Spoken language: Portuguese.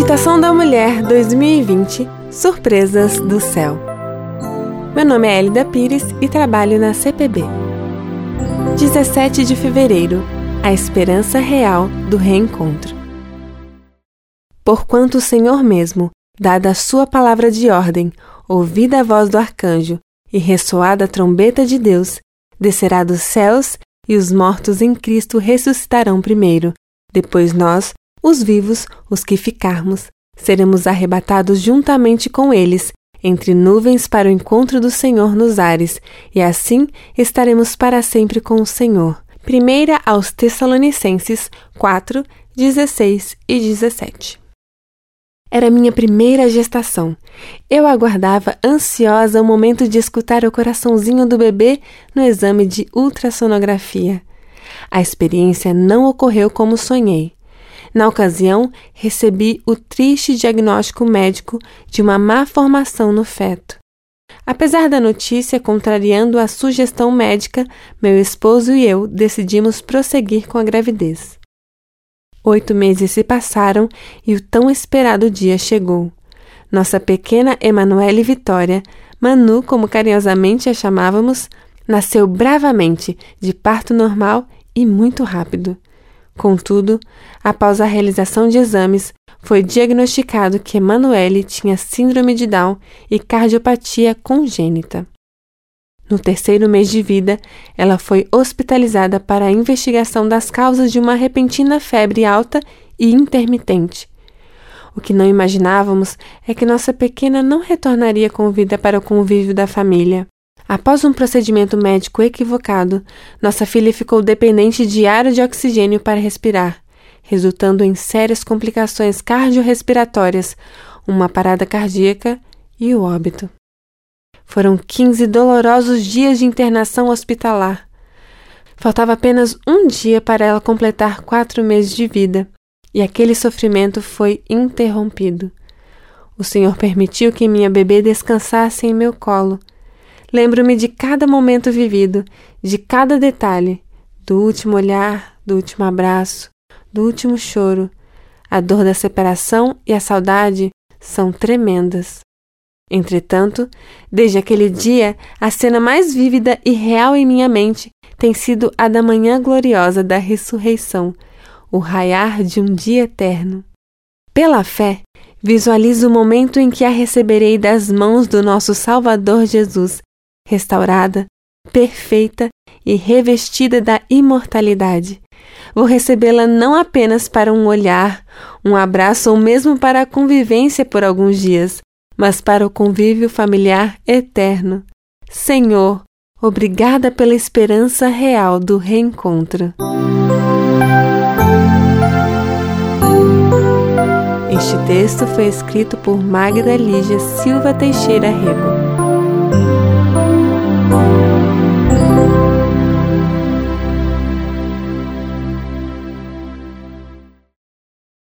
Meditação da Mulher 2020 Surpresas do Céu. Meu nome é Elida Pires e trabalho na CPB. 17 de fevereiro A esperança real do reencontro. Porquanto o Senhor mesmo, dada a sua palavra de ordem, ouvida a voz do arcanjo e ressoada a trombeta de Deus, descerá dos céus e os mortos em Cristo ressuscitarão primeiro. Depois nós, os vivos, os que ficarmos, seremos arrebatados juntamente com eles entre nuvens para o encontro do Senhor nos ares, e assim estaremos para sempre com o Senhor. Primeira aos Tessalonicenses 4, 16 e 17. Era minha primeira gestação. Eu aguardava ansiosa o momento de escutar o coraçãozinho do bebê no exame de ultrassonografia. A experiência não ocorreu como sonhei. Na ocasião, recebi o triste diagnóstico médico de uma má formação no feto. Apesar da notícia contrariando a sugestão médica, meu esposo e eu decidimos prosseguir com a gravidez. Oito meses se passaram e o tão esperado dia chegou. Nossa pequena Emanuele Vitória, Manu, como carinhosamente a chamávamos, nasceu bravamente, de parto normal e muito rápido. Contudo, após a realização de exames, foi diagnosticado que Emanuele tinha síndrome de Down e cardiopatia congênita. No terceiro mês de vida, ela foi hospitalizada para a investigação das causas de uma repentina febre alta e intermitente. O que não imaginávamos é que nossa pequena não retornaria com vida para o convívio da família. Após um procedimento médico equivocado, nossa filha ficou dependente diário de oxigênio para respirar, resultando em sérias complicações cardiorrespiratórias, uma parada cardíaca e o óbito. Foram 15 dolorosos dias de internação hospitalar. Faltava apenas um dia para ela completar quatro meses de vida, e aquele sofrimento foi interrompido. O Senhor permitiu que minha bebê descansasse em meu colo. Lembro-me de cada momento vivido, de cada detalhe, do último olhar, do último abraço, do último choro. A dor da separação e a saudade são tremendas. Entretanto, desde aquele dia, a cena mais vívida e real em minha mente tem sido a da manhã gloriosa da ressurreição, o raiar de um dia eterno. Pela fé, visualizo o momento em que a receberei das mãos do nosso Salvador Jesus, restaurada, perfeita e revestida da imortalidade. Vou recebê-la não apenas para um olhar, um abraço ou mesmo para a convivência por alguns dias, mas para o convívio familiar eterno. Senhor, obrigada pela esperança real do reencontro. Este texto foi escrito por Magda Lígia Silva Teixeira Rego.